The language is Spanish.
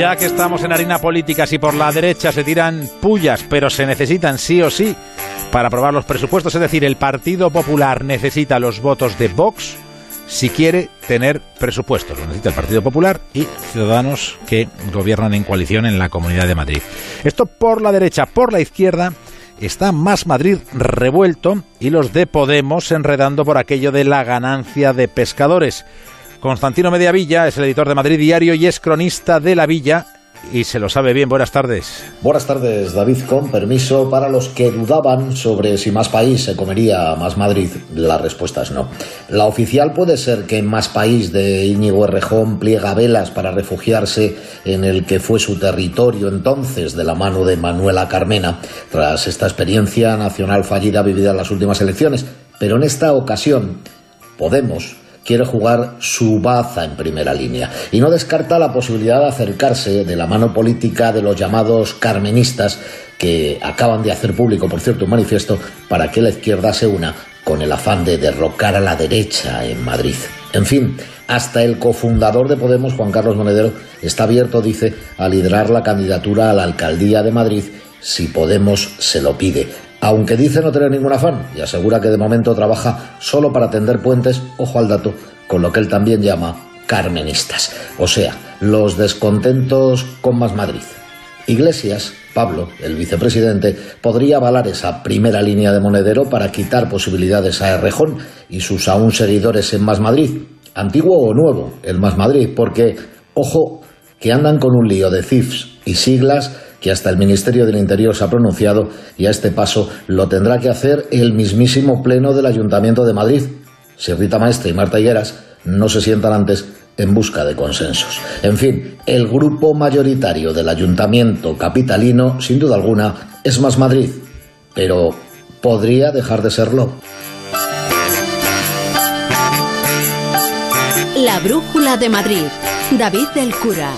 Ya que estamos en harina política, si por la derecha se tiran pullas, pero se necesitan sí o sí para aprobar los presupuestos, es decir, el Partido Popular necesita los votos de Vox si quiere tener presupuestos. Lo necesita el Partido Popular y ciudadanos que gobiernan en coalición en la Comunidad de Madrid. Esto por la derecha, por la izquierda está más Madrid revuelto y los de Podemos enredando por aquello de la ganancia de pescadores. Constantino Mediavilla es el editor de Madrid Diario y es cronista de La Villa y se lo sabe bien. Buenas tardes. Buenas tardes, David. Con permiso, para los que dudaban sobre si Más País se comería Más Madrid, la respuesta es no. La oficial puede ser que Más País de Íñigo Errejón pliega velas para refugiarse en el que fue su territorio entonces de la mano de Manuela Carmena, tras esta experiencia nacional fallida vivida en las últimas elecciones. Pero en esta ocasión, Podemos quiere jugar su baza en primera línea y no descarta la posibilidad de acercarse de la mano política de los llamados carmenistas que acaban de hacer público, por cierto, un manifiesto para que la izquierda se una con el afán de derrocar a la derecha en Madrid. En fin, hasta el cofundador de Podemos, Juan Carlos Monedero, está abierto, dice, a liderar la candidatura a la alcaldía de Madrid si Podemos se lo pide aunque dice no tener ningún afán y asegura que de momento trabaja solo para tender puentes, ojo al dato, con lo que él también llama carmenistas, o sea, los descontentos con más Madrid. Iglesias, Pablo, el vicepresidente, podría avalar esa primera línea de monedero para quitar posibilidades a Errejón y sus aún seguidores en Más Madrid, antiguo o nuevo, el Más Madrid, porque, ojo, que andan con un lío de CIFs y siglas que hasta el Ministerio del Interior se ha pronunciado y a este paso lo tendrá que hacer el mismísimo Pleno del Ayuntamiento de Madrid, si Rita Maestre y Marta Higueras no se sientan antes en busca de consensos. En fin, el grupo mayoritario del Ayuntamiento capitalino, sin duda alguna, es más Madrid, pero podría dejar de serlo. La Brújula de Madrid, David del Cura.